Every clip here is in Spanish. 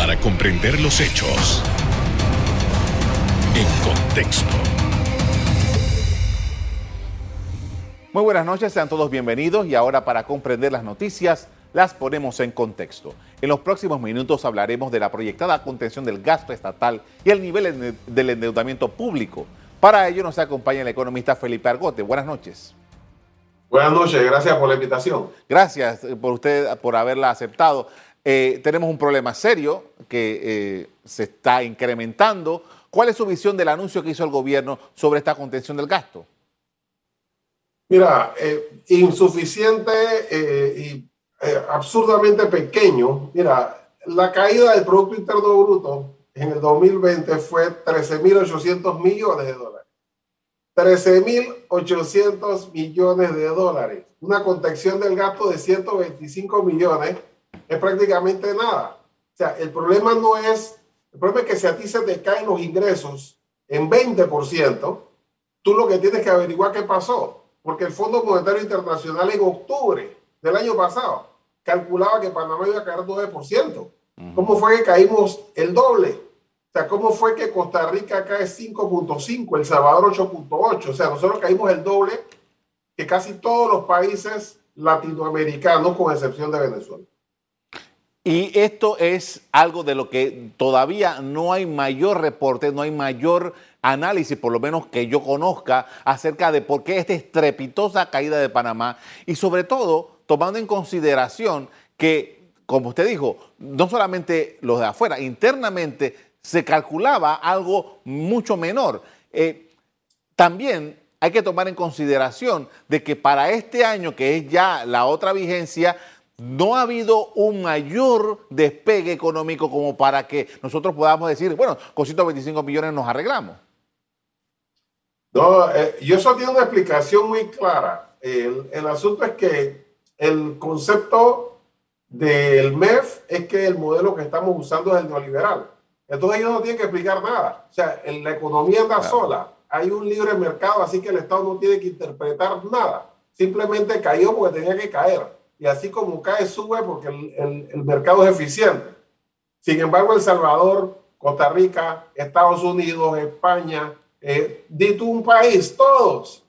Para comprender los hechos en contexto. Muy buenas noches, sean todos bienvenidos y ahora para comprender las noticias las ponemos en contexto. En los próximos minutos hablaremos de la proyectada contención del gasto estatal y el nivel del endeudamiento público. Para ello nos acompaña el economista Felipe Argote. Buenas noches. Buenas noches, gracias por la invitación. Gracias por usted por haberla aceptado. Eh, tenemos un problema serio que eh, se está incrementando. ¿Cuál es su visión del anuncio que hizo el gobierno sobre esta contención del gasto? Mira, eh, insuficiente y absurdamente pequeño. Mira, la caída del Producto Interno Bruto en el 2020 fue 13.800 millones de dólares. 13.800 millones de dólares. Una contención del gasto de 125 millones es prácticamente nada. O sea, el problema no es, el problema es que si a ti se te caen los ingresos en 20%, tú lo que tienes que averiguar qué pasó. Porque el Fondo Monetario Internacional en octubre del año pasado calculaba que Panamá iba a caer 9%. ¿Cómo fue que caímos el doble? O sea, ¿cómo fue que Costa Rica cae 5.5, El Salvador 8.8? O sea, nosotros caímos el doble que casi todos los países latinoamericanos, con excepción de Venezuela. Y esto es algo de lo que todavía no hay mayor reporte, no hay mayor análisis, por lo menos que yo conozca, acerca de por qué esta estrepitosa caída de Panamá y sobre todo tomando en consideración que, como usted dijo, no solamente los de afuera, internamente se calculaba algo mucho menor. Eh, también hay que tomar en consideración de que para este año, que es ya la otra vigencia, no ha habido un mayor despegue económico como para que nosotros podamos decir, bueno, con 125 millones nos arreglamos. No, eh, yo eso tiene una explicación muy clara. El, el, asunto es que el concepto del MEF es que el modelo que estamos usando es el neoliberal. Entonces ellos no tienen que explicar nada. O sea, en la economía anda sola. Hay un libre mercado, así que el Estado no tiene que interpretar nada. Simplemente cayó porque tenía que caer. Y así como cae, sube porque el, el, mercado es eficiente. Sin embargo, El Salvador, Costa Rica, Estados Unidos, España, eh, un país, todos,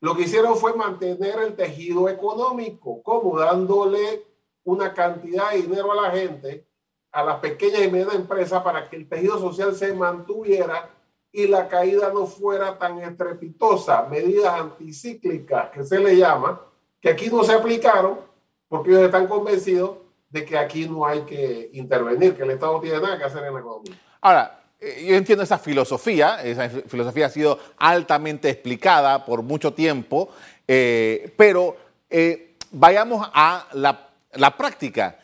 lo que hicieron fue mantener el tejido económico, como dándole una cantidad de dinero a la gente a las pequeñas y medianas empresas para que el tejido social se mantuviera y la caída no fuera tan estrepitosa. Medidas anticíclicas, que se le llama, que aquí no se aplicaron porque ellos están convencidos de que aquí no hay que intervenir, que el Estado no tiene nada que hacer en la economía. Ahora, eh, yo entiendo esa filosofía, esa filosofía ha sido altamente explicada por mucho tiempo, eh, pero eh, vayamos a la, la práctica.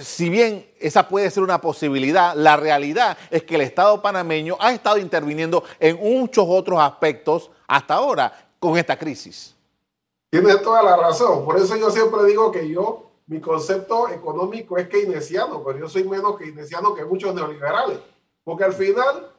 Si bien esa puede ser una posibilidad, la realidad es que el Estado panameño ha estado interviniendo en muchos otros aspectos hasta ahora con esta crisis. Tienes toda la razón. Por eso yo siempre digo que yo, mi concepto económico es keynesiano, pero yo soy menos keynesiano que muchos neoliberales. Porque al final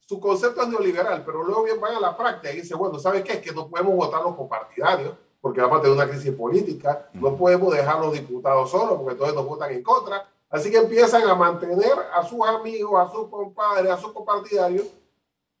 su concepto es neoliberal, pero luego bien van a la práctica y dice, bueno, ¿sabes qué? Es que no podemos votar los compartidarios porque vamos a tener una crisis política, no podemos dejar los diputados solos porque entonces nos votan en contra. Así que empiezan a mantener a sus amigos, a sus compadres, a sus compartidarios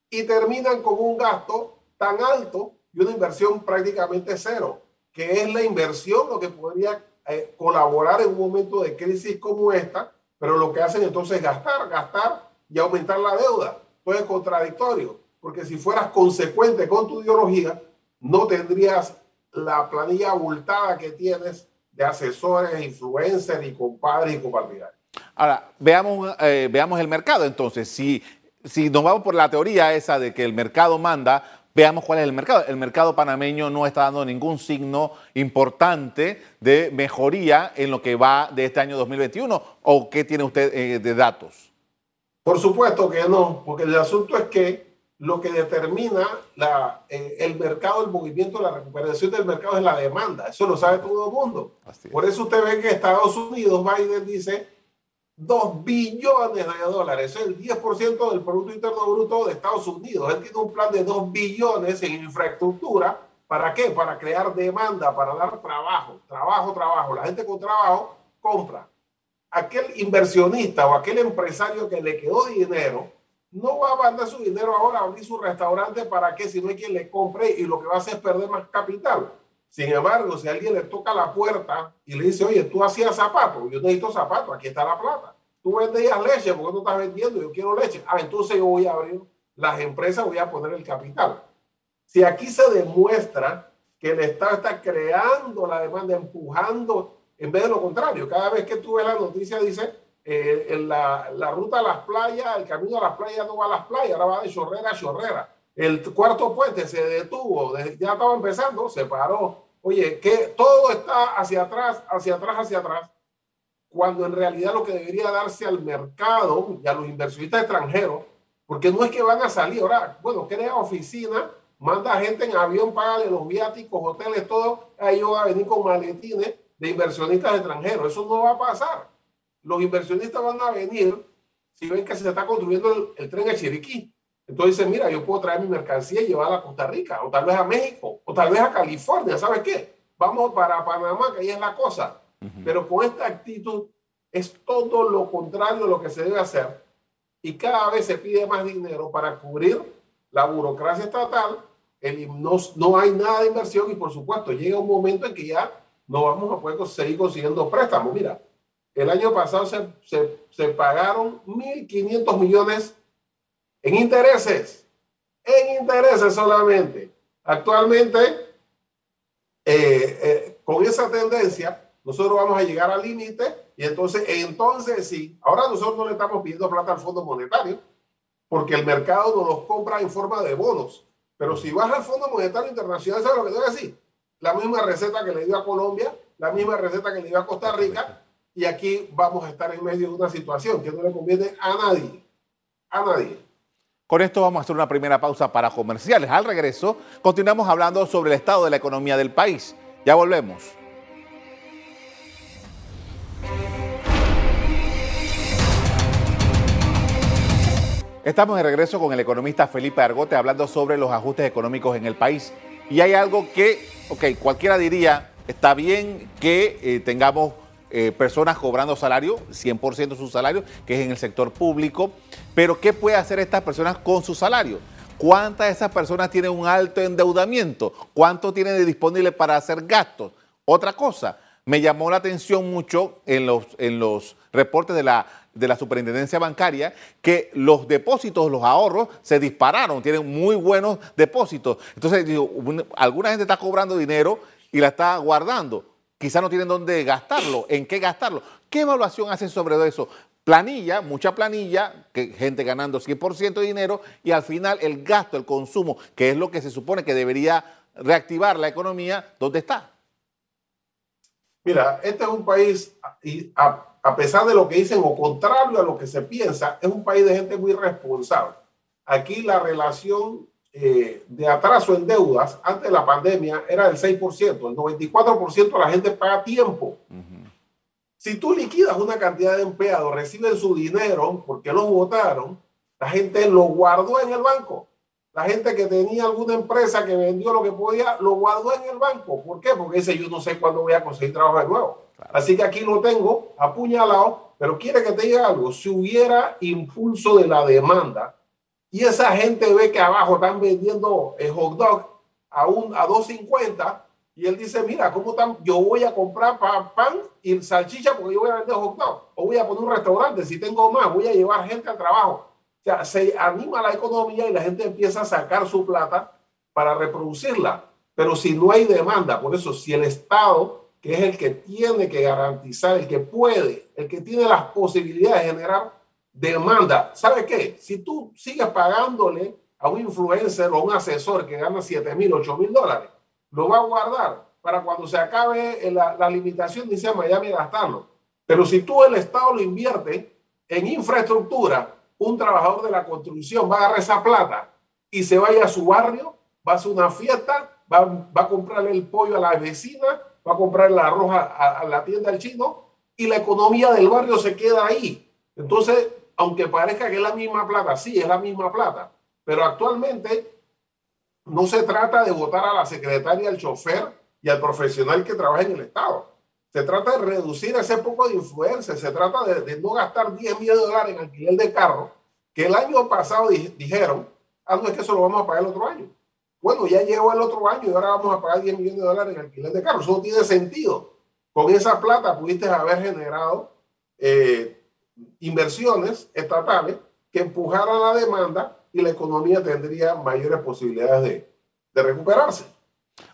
y terminan con un gasto tan alto y una inversión prácticamente cero, que es la inversión lo que podría eh, colaborar en un momento de crisis como esta, pero lo que hacen entonces es gastar, gastar y aumentar la deuda. Entonces es contradictorio, porque si fueras consecuente con tu ideología, no tendrías la planilla abultada que tienes de asesores, influencers y compadres y compartidarios. Ahora, veamos, eh, veamos el mercado entonces. Si, si nos vamos por la teoría esa de que el mercado manda, veamos cuál es el mercado. El mercado panameño no está dando ningún signo importante de mejoría en lo que va de este año 2021. ¿O qué tiene usted eh, de datos? Por supuesto que no, porque el asunto es que lo que determina la, eh, el mercado, el movimiento, la recuperación del mercado es la demanda. Eso lo sabe todo el mundo. Por eso usted ve que Estados Unidos, Biden dice 2 billones de dólares. El 10% del Producto Interno Bruto de Estados Unidos. Él tiene un plan de 2 billones en infraestructura. ¿Para qué? Para crear demanda, para dar trabajo, trabajo, trabajo. La gente con trabajo compra. aquel inversionista o aquel empresario que le quedó dinero, no va a mandar su dinero ahora a abrir su restaurante para que si no hay quien le compre y lo que va a hacer es perder más capital. Sin embargo, si alguien le toca la puerta y le dice, oye, tú hacías zapatos, yo necesito zapatos, aquí está la plata. Tú vendías leche, porque tú estás vendiendo? Yo quiero leche. Ah, entonces yo voy a abrir las empresas, voy a poner el capital. Si aquí se demuestra que el Estado está creando la demanda, empujando, en vez de lo contrario, cada vez que tú ves la noticia dice, eh, en la, la, ruta a las playas, el camino a las playas no va a las playas, ahora va de chorrera a chorrera. El cuarto puente se detuvo, ya estaba empezando, se paró. Oye, que todo está hacia atrás, hacia atrás, hacia atrás, cuando en realidad lo que debería darse al mercado y a los inversionistas extranjeros, porque no es que van a salir, ahora, bueno, crea oficina, manda gente en avión, paga de los viáticos, hoteles, todo, ahí va a venir con maletines de inversionistas extranjeros. Eso no va a pasar. Los inversionistas van a venir si ven que se está construyendo el, el tren de Chiriquí. Entonces dicen, mira, yo puedo traer mi mercancía y llevarla a Costa Rica, o tal vez a México, o tal vez a California, ¿sabes qué? Vamos para Panamá, que ahí es la cosa. Pero con esta actitud es todo lo contrario de lo que se debe hacer. Y cada vez se pide más dinero para cubrir la burocracia estatal, el, no, no hay nada de inversión y por supuesto llega un momento en que ya no vamos a poder seguir consiguiendo préstamos. Mira, el año pasado se, se, se pagaron 1.500 millones en intereses, en intereses solamente. Actualmente, eh, eh, con esa tendencia, nosotros vamos a llegar al límite y entonces, entonces sí, ahora nosotros no le estamos pidiendo plata al Fondo Monetario porque el mercado nos los compra en forma de bonos. Pero si vas al Fondo Monetario Internacional, ¿sabes lo que te voy a decir? La misma receta que le dio a Colombia, la misma receta que le dio a Costa Rica, y aquí vamos a estar en medio de una situación que no le conviene a nadie, a nadie. Con esto vamos a hacer una primera pausa para comerciales. Al regreso, continuamos hablando sobre el estado de la economía del país. Ya volvemos. Estamos de regreso con el economista Felipe Argote hablando sobre los ajustes económicos en el país. Y hay algo que, ok, cualquiera diría, está bien que eh, tengamos eh, personas cobrando salario, 100% de su salario, que es en el sector público. Pero ¿qué puede hacer estas personas con su salario? ¿Cuántas de esas personas tienen un alto endeudamiento? ¿Cuánto tienen de disponible para hacer gastos? Otra cosa, me llamó la atención mucho en los, en los reportes de la, de la superintendencia bancaria que los depósitos, los ahorros se dispararon, tienen muy buenos depósitos. Entonces, alguna gente está cobrando dinero y la está guardando quizá no tienen dónde gastarlo, en qué gastarlo. ¿Qué evaluación hacen sobre eso? Planilla, mucha planilla, que gente ganando 100% de dinero y al final el gasto, el consumo, que es lo que se supone que debería reactivar la economía, ¿dónde está? Mira, este es un país, y a, a pesar de lo que dicen o contrario a lo que se piensa, es un país de gente muy responsable. Aquí la relación eh, de atraso en deudas antes de la pandemia era del 6%, el 94% la gente paga tiempo. Si tú liquidas una cantidad de empleados, reciben su dinero porque los votaron, la gente lo guardó en el banco. La gente que tenía alguna empresa que vendió lo que podía, lo guardó en el banco. ¿Por qué? Porque dice, yo no sé cuándo voy a conseguir trabajo de nuevo. Así que aquí lo tengo apuñalado, pero quiere que te diga algo. Si hubiera impulso de la demanda, y esa gente ve que abajo están vendiendo el hot dog a, un, a 2.50 y él dice, mira, ¿cómo están? Yo voy a comprar pan y salchicha porque yo voy a vender hot dog. O voy a poner un restaurante, si tengo más, voy a llevar gente al trabajo. O sea, se anima la economía y la gente empieza a sacar su plata para reproducirla. Pero si no hay demanda, por eso si el Estado, que es el que tiene que garantizar, el que puede, el que tiene las posibilidades de generar demanda. ¿Sabe qué? Si tú sigues pagándole a un influencer o a un asesor que gana 7 mil, 8 mil dólares, lo va a guardar para cuando se acabe la, la limitación, dice Miami, gastarlo. Pero si tú el Estado lo invierte en infraestructura, un trabajador de la construcción va a agarrar esa plata y se vaya a su barrio, va a hacer una fiesta, va, va a comprarle el pollo a la vecina, va a comprar la arroz a, a la tienda del chino y la economía del barrio se queda ahí. Entonces, aunque parezca que es la misma plata, sí, es la misma plata, pero actualmente no se trata de votar a la secretaria, al chofer y al profesional que trabaja en el Estado. Se trata de reducir ese poco de influencia, se trata de, no gastar 10 millones de dólares en alquiler de carro, que el año pasado dijeron, ah, no es que eso lo vamos a pagar el otro año. Bueno, ya llegó el otro año y ahora vamos a pagar 10 millones de dólares en alquiler de carro. Eso no tiene sentido. Con esa plata pudiste haber generado eh, inversiones estatales que empujaran la demanda y la economía tendría mayores posibilidades de, de recuperarse.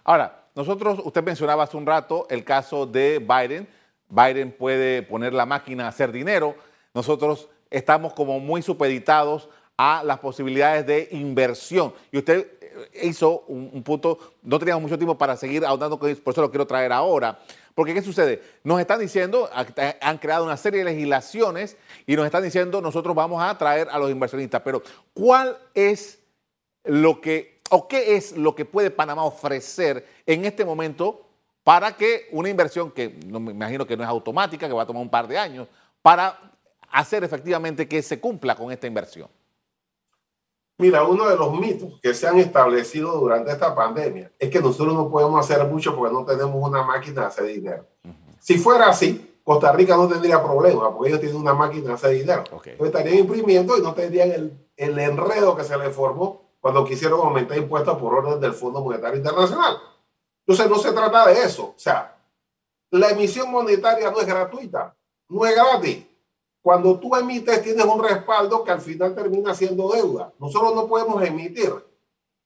Ahora, nosotros, usted mencionaba hace un rato el caso de Biden. Biden puede poner la máquina a hacer dinero. Nosotros estamos como muy supeditados a las posibilidades de inversión. Y usted hizo un, punto, no teníamos mucho tiempo para seguir ahondando por eso lo quiero traer ahora. Porque ¿qué sucede? Nos están diciendo, han creado una serie de legislaciones y nos están diciendo nosotros vamos a atraer a los inversionistas, pero ¿cuál es lo que, o qué es lo que puede Panamá ofrecer en este momento para que una inversión que no, me imagino que no es automática, que va a tomar un par de años, para hacer efectivamente que se cumpla con esta inversión? Mira, uno de los mitos que se han establecido durante esta pandemia es que nosotros no podemos hacer mucho porque no tenemos una máquina de hacer dinero. Si fuera así, Costa Rica no tendría problema porque ellos tienen una máquina de hacer dinero. estarían imprimiendo y no tendrían el, el enredo que se les formó cuando quisieron aumentar impuestos por orden del Fondo Monetario Internacional. Entonces no se trata de eso. O sea, la emisión monetaria no es gratuita, no es gratis. Cuando tú emites, tienes un respaldo que al final termina siendo deuda. Nosotros no podemos emitir.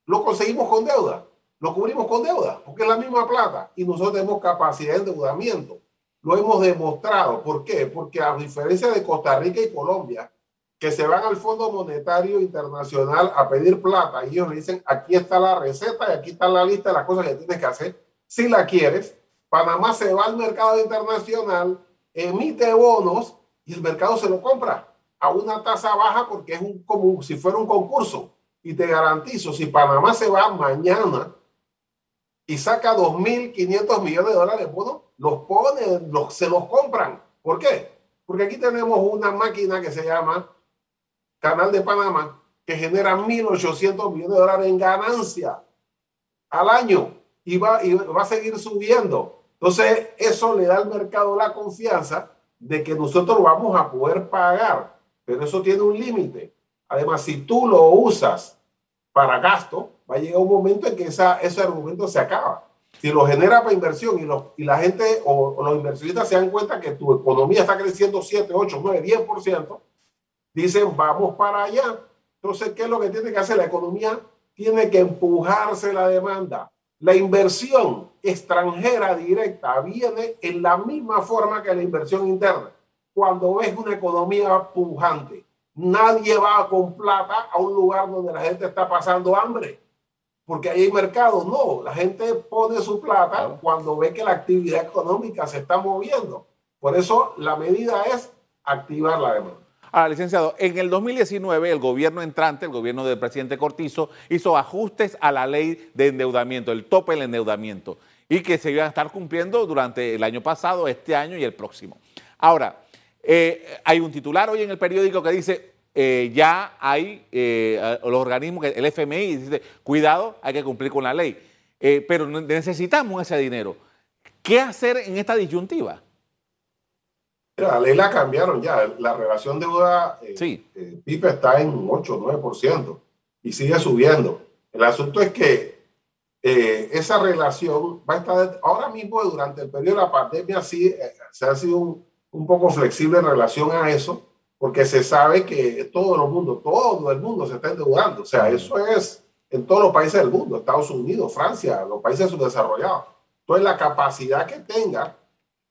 Lo conseguimos con deuda. Lo cubrimos con deuda, porque es la misma plata. Y nosotros tenemos capacidad de endeudamiento. Lo hemos demostrado. ¿Por qué? Porque a diferencia de Costa Rica y Colombia, que se van al Fondo Monetario Internacional a pedir plata y ellos dicen, aquí está la receta y aquí está la lista de las cosas que tienes que hacer. Si la quieres, Panamá se va al mercado internacional, emite bonos y el mercado se lo compra a una tasa baja porque es un, como si fuera un concurso. Y te garantizo, si Panamá se va mañana y saca 2.500 millones de dólares, bueno, los pone, los, se los compran. ¿Por qué? Porque aquí tenemos una máquina que se llama Canal de Panamá, que genera 1.800 millones de dólares en ganancia al año y va, y va a seguir subiendo. Entonces, eso le da al mercado la confianza de que nosotros vamos a poder pagar, pero eso tiene un límite. Además, si tú lo usas para gasto, va a llegar un momento en que esa, ese argumento se acaba. Si lo genera para inversión y, y la gente o, los inversionistas se dan cuenta que tu economía está creciendo 7, 8, 9, 10%, dicen vamos para allá. Entonces, ¿qué es lo que tiene que hacer la economía? Tiene que empujarse la demanda. La inversión extranjera directa viene en la misma forma que la inversión interna. Cuando ves una economía pujante, nadie va con plata a un lugar donde la gente está pasando hambre, porque ahí hay mercado. No, la gente pone su plata cuando ve que la actividad económica se está moviendo. Por eso la medida es activar la demanda. Ahora, licenciado, en el 2019 el gobierno entrante, el gobierno del presidente Cortizo, hizo ajustes a la ley de endeudamiento, el tope del endeudamiento, y que se iban a estar cumpliendo durante el año pasado, este año y el próximo. Ahora, eh, hay un titular hoy en el periódico que dice, eh, ya hay eh, los organismos, el FMI dice, cuidado, hay que cumplir con la ley, pero necesitamos ese dinero. ¿Qué hacer en esta disyuntiva? La ley la cambiaron ya. La relación deuda eh, eh está en 8 o 9% y sigue subiendo. El asunto es que eh, esa relación va a estar ahora mismo durante el periodo de la pandemia sí eh, se ha sido un, un, poco flexible en relación a eso porque se sabe que todo el mundo, todo el mundo se está endeudando. O sea, eso es en todos los países del mundo, Estados Unidos, Francia, los países subdesarrollados. Entonces la capacidad que tenga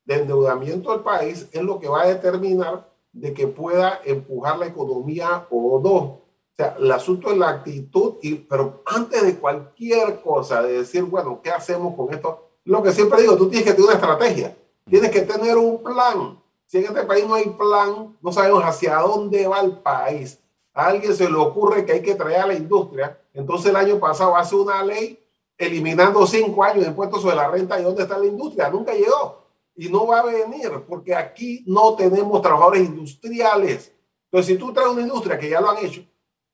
de endeudamiento del país es lo que va a determinar de que pueda empujar la economía o no. O sea, el asunto es la actitud, y, pero antes de cualquier cosa, de decir, bueno, ¿qué hacemos con esto? Lo que siempre digo, tú tienes que tener una estrategia, tienes que tener un plan. Si en este país no hay plan, no sabemos hacia dónde va el país. A alguien se le ocurre que hay que traer a la industria. Entonces el año pasado hace una ley eliminando cinco años de impuestos sobre la renta y dónde está la industria. Nunca llegó y no va a venir porque aquí no tenemos trabajadores industriales. Entonces, si tú traes una industria que ya lo han hecho,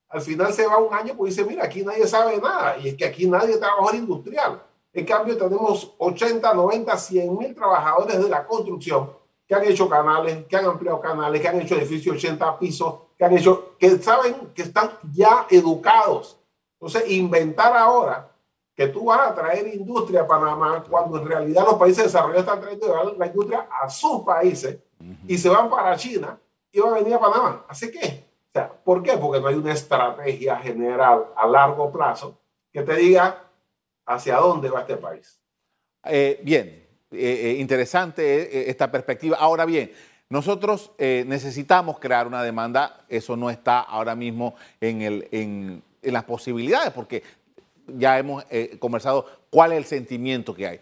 al final se va un año pues dice, mira, aquí nadie sabe nada y es que aquí nadie es trabajador industrial. En cambio, tenemos 80, 90, 100 mil trabajadores de la construcción que han hecho canales, que han ampliado canales, que han hecho edificios 80 pisos, que han hecho, que saben que están ya educados. Entonces, inventar ahora que tú vas a traer industria a Panamá cuando en realidad los países desarrollados están trayendo la industria a sus países y se van para China y van a venir a Panamá. ¿Así que? O sea, ¿Por qué? Porque no hay una estrategia general a largo plazo que te diga hacia dónde va este país. Eh, bien, eh, eh, interesante esta perspectiva. Ahora bien, nosotros necesitamos crear una demanda, eso no está ahora mismo en, el, en, en las posibilidades, porque ya hemos conversado cuál es el sentimiento que hay.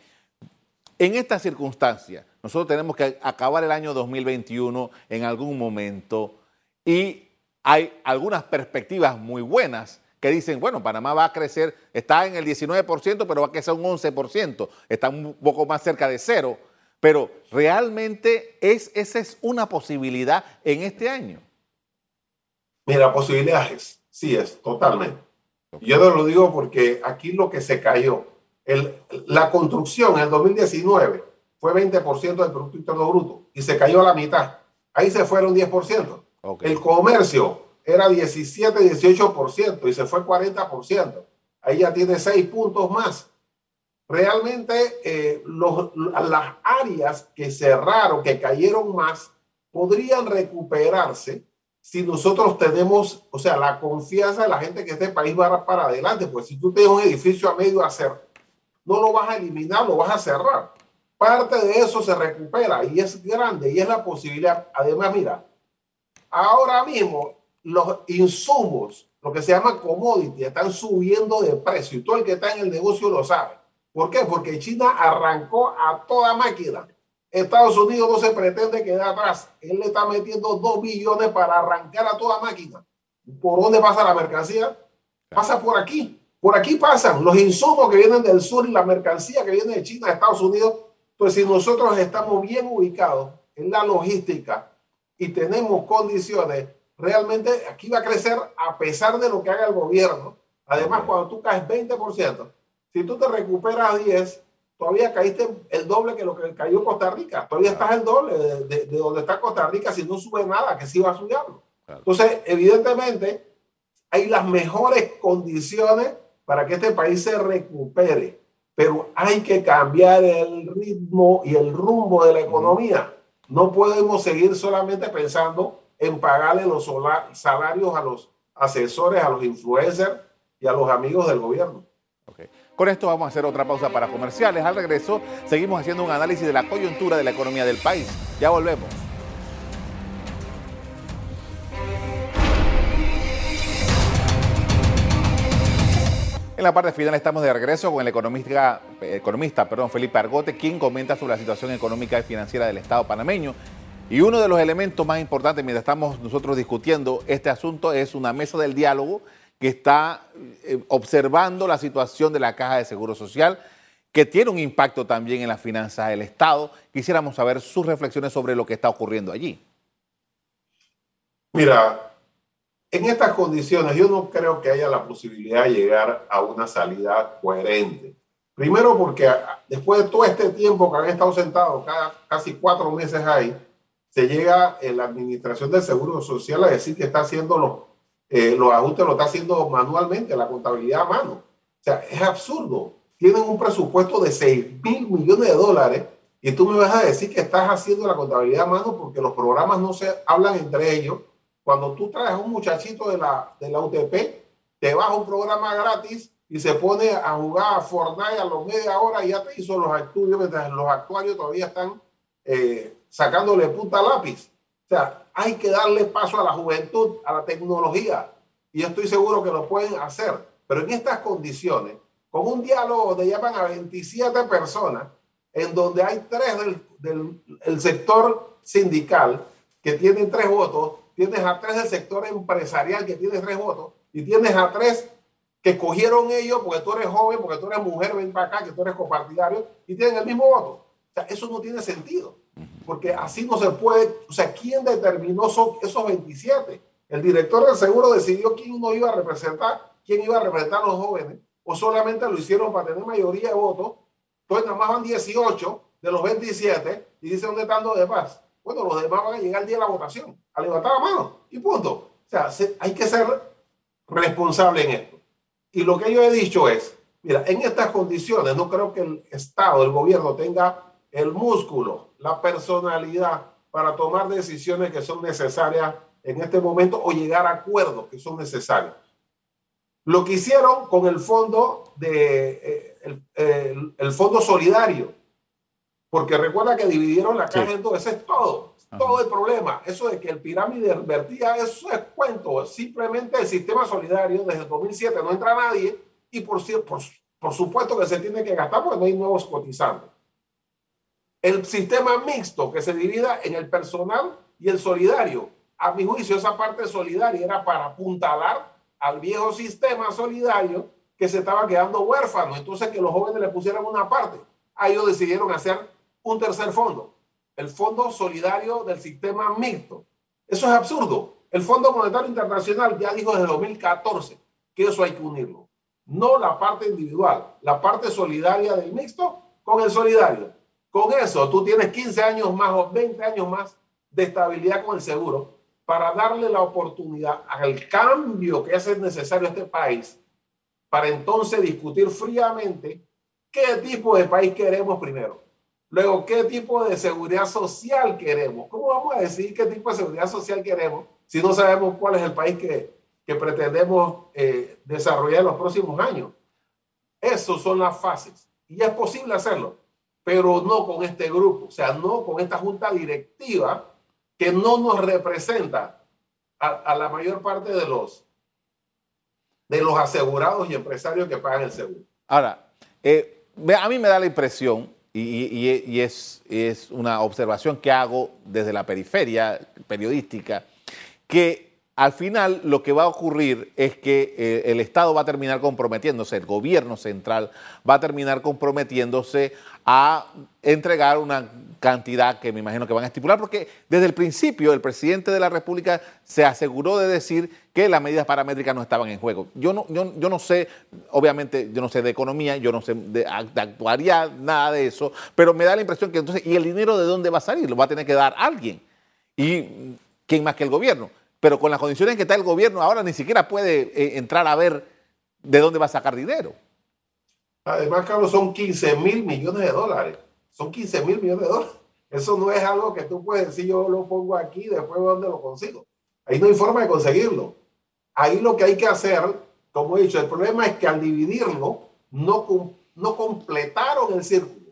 En esta circunstancia, nosotros tenemos que acabar el año 2021 en algún momento y hay algunas perspectivas muy buenas que dicen, bueno, Panamá va a crecer, está en el 19%, pero va a crecer un 11%, está un poco más cerca de cero, pero realmente es, esa es una posibilidad en este año. Mira, posibilidades, sí es, totalmente. Yo te lo digo porque aquí lo que se cayó, el, la construcción en el 2019 fue 20% del Producto Interno Bruto y se cayó a la mitad. Ahí se fueron 10%. El comercio era 17, 18% y se fue 40%. Ahí ya tiene 6 puntos más. Realmente eh, las áreas que cerraron, que cayeron más, podrían recuperarse si nosotros tenemos, o sea, la confianza de la gente que este país va para adelante. Pues si tú tienes un edificio a medio hacer, no lo vas a eliminar, lo vas a cerrar. Parte de eso se recupera y es grande y es la posibilidad. Además, mira, ahora mismo los insumos, lo que se llama commodity, están subiendo de precio y todo el que está en el negocio lo sabe. ¿Por qué? Porque China arrancó a toda máquina. Estados Unidos no se pretende quedar atrás. Él le está metiendo dos billones para arrancar a toda máquina. ¿Por dónde pasa la mercancía? Pasa por aquí. Por aquí pasan los insumos que vienen del sur y la mercancía que viene de China a Estados Unidos. Pues si nosotros estamos bien ubicados en la logística y tenemos condiciones realmente aquí va a crecer a pesar de lo que haga el gobierno. Además, cuando tú caes 20%, si tú te recuperas 10, todavía caíste el doble que lo que cayó Costa Rica. Todavía estás el doble de, donde está Costa Rica si no sube nada, que sí va a subirlo. Entonces, evidentemente, hay las mejores condiciones para que este país se recupere, pero hay que cambiar el ritmo y el rumbo de la economía. No podemos seguir solamente pensando en pagarle los salarios a los asesores, a los influencers y a los amigos del gobierno. Con esto vamos a hacer otra pausa para comerciales. Al regreso seguimos haciendo un análisis de la coyuntura de la economía del país. Ya volvemos. En la parte final estamos de regreso con el economista, economista perdón, Felipe Argote, quien comenta sobre la situación económica y financiera del Estado panameño y uno de los elementos más importantes mientras estamos nosotros discutiendo este asunto es una mesa del diálogo que está eh, observando la situación de la Caja de Seguro Social, que tiene un impacto también en las finanzas del Estado. Quisiéramos saber sus reflexiones sobre lo que está ocurriendo allí. Mira, en estas condiciones yo no creo que haya la posibilidad de llegar a una salida coherente. Primero porque después de todo este tiempo que han estado sentados, casi cuatro meses ahí, se llega en la administración del Seguro Social a decir que está haciendo los, eh, los ajustes, lo está haciendo manualmente, la contabilidad a mano. O sea, es absurdo. Tienen un presupuesto de 6 mil millones de dólares y tú me vas a decir que estás haciendo la contabilidad a mano porque los programas no se hablan entre ellos. Cuando tú traes a un muchachito de la, de la UTP, te vas a un programa gratis y se pone a jugar a Fortnite a los media hora y ya te hizo los estudios, mientras los actuarios todavía están eh, sacándole punta lápiz. Sea, hay que darle paso a la juventud, a la tecnología. Y estoy seguro que lo pueden hacer. Pero en estas condiciones, con un diálogo donde llaman a 27 personas, en donde hay tres del, del sector sindical que tienen tres votos, tienes a tres del sector empresarial que tiene tres votos, y tienes a tres que cogieron ellos porque tú eres joven, porque tú eres mujer, ven para acá, que tú eres copartidario, y tienen el mismo voto. O sea, eso no tiene sentido porque así no se puede, o sea, ¿quién determinó esos 27? El director del seguro decidió quién uno iba a representar, quién iba a representar a los jóvenes, o solamente lo hicieron para tener mayoría de votos Entonces nada más van 18 de los 27 y dice dónde están los demás. Bueno, los demás van a llegar el día de la votación, a levantar la mano y punto. O sea, hay que ser responsable en esto. Y lo que yo he dicho es, mira, en estas condiciones no creo que el Estado, el gobierno tenga el músculo, la personalidad para tomar decisiones que son necesarias en este momento o llegar a acuerdos que son necesarios. Lo que hicieron con el fondo de eh, el, fondo solidario, porque recuerda que dividieron la caja en dos, ese es todo, todo el problema. Eso de que el pirámide invertía, eso es cuento. Simplemente el sistema solidario desde el 2007 no entra nadie y por, por, por supuesto que se tiene que gastar porque no hay nuevos cotizantes. El sistema mixto que se divida en el personal y el solidario. A mi juicio, esa parte solidaria era para apuntalar al viejo sistema solidario que se estaba quedando huérfano. Entonces, que los jóvenes le pusieran una parte. A ellos decidieron hacer un tercer fondo, el Fondo Solidario del Sistema Mixto. Eso es absurdo. El Fondo Monetario Internacional ya dijo desde 2014 que eso hay que unirlo. No la parte individual, la parte solidaria del mixto con el solidario. Con eso, tú tienes 15 años más o 20 años más de estabilidad con el seguro para darle la oportunidad al cambio que es necesario este país, para entonces discutir fríamente qué tipo de país queremos primero. Luego, qué tipo de seguridad social queremos. ¿Cómo vamos a decir qué tipo de seguridad social queremos si no sabemos cuál es el país que, que pretendemos eh, desarrollar en los próximos años? Esas son las fases. Y es posible hacerlo, pero no con este grupo, o sea, no con esta junta directiva que no nos representa a, la mayor parte de los, de los asegurados y empresarios que pagan el seguro. Ahora, eh, a mí me da la impresión, y, y, es, es una observación que hago desde la periferia periodística, que al final lo que va a ocurrir es que eh, el Estado va a terminar comprometiéndose, el gobierno central va a terminar comprometiéndose a entregar una cantidad que me imagino que van a estipular, porque desde el principio el presidente de la República se aseguró de decir que las medidas paramétricas no estaban en juego. Yo no, yo, no sé, obviamente yo no sé de economía, yo no sé de, de actuaría, nada de eso, pero me da la impresión que entonces, ¿y el dinero de dónde va a salir? Lo va a tener que dar alguien. ¿Y quién más que el gobierno? Pero con las condiciones en que está el gobierno ahora ni siquiera puede eh, entrar a ver de dónde va a sacar dinero. Además, Carlos, son 15 mil millones de dólares. Son 15 mil millones de dólares. Eso no es algo que tú puedes decir, yo lo pongo aquí, después dónde lo consigo. Ahí no hay forma de conseguirlo. Ahí lo que hay que hacer, como he dicho, el problema es que al dividirlo, no, no completaron el círculo.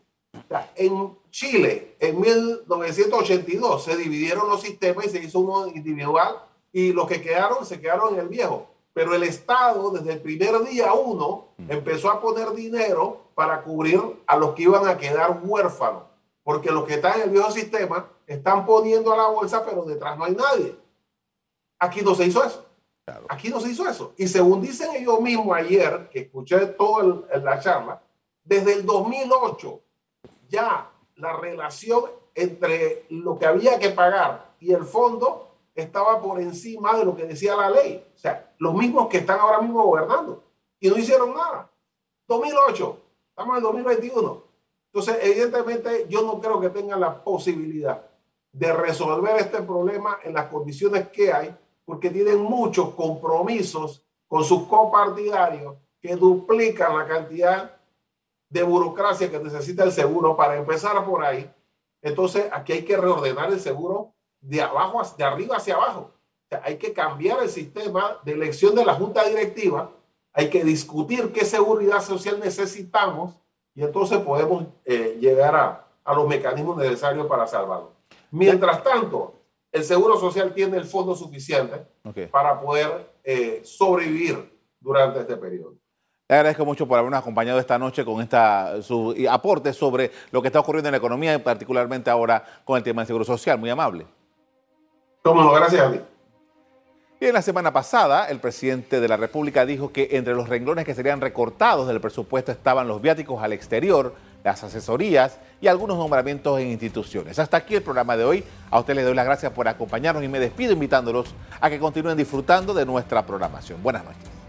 en Chile, en 1982, se dividieron los sistemas y se hizo uno individual y los que quedaron se quedaron en el viejo. Pero el Estado desde el primer día uno mm. empezó a poner dinero para cubrir a los que iban a quedar huérfanos, porque los que están en el viejo sistema están poniendo a la bolsa, pero detrás no hay nadie. Aquí no se hizo eso. Aquí no se hizo eso. Y según dicen ellos mismos ayer, que escuché toda la charla, desde el 2008 ya la relación entre lo que había que pagar y el fondo estaba por encima de lo que decía la ley. O sea, los mismos que están ahora mismo gobernando y no hicieron nada. 2008, estamos en 2021. Entonces, evidentemente, yo no creo que tengan la posibilidad de resolver este problema en las condiciones que hay, porque tienen muchos compromisos con sus copartidarios que duplican la cantidad de burocracia que necesita el seguro para empezar por ahí. Entonces, aquí hay que reordenar el seguro de abajo, de arriba hacia abajo. hay que cambiar el sistema de elección de la junta directiva, hay que discutir qué seguridad social necesitamos y entonces podemos eh, llegar a, a, los mecanismos necesarios para salvarlo. Mientras tanto, el Seguro Social tiene el fondo suficiente para poder eh, sobrevivir durante este periodo. Le agradezco mucho por habernos acompañado esta noche con esta, su aporte sobre lo que está ocurriendo en la economía y particularmente ahora con el tema del Seguro Social. Muy amable. Cómo gracias a ti. Y en la semana pasada, el presidente de la República dijo que entre los renglones que serían recortados del presupuesto estaban los viáticos al exterior, las asesorías y algunos nombramientos en instituciones. Hasta aquí el programa de hoy. A ustedes les doy las gracias por acompañarnos y me despido invitándolos a que continúen disfrutando de nuestra programación. Buenas noches.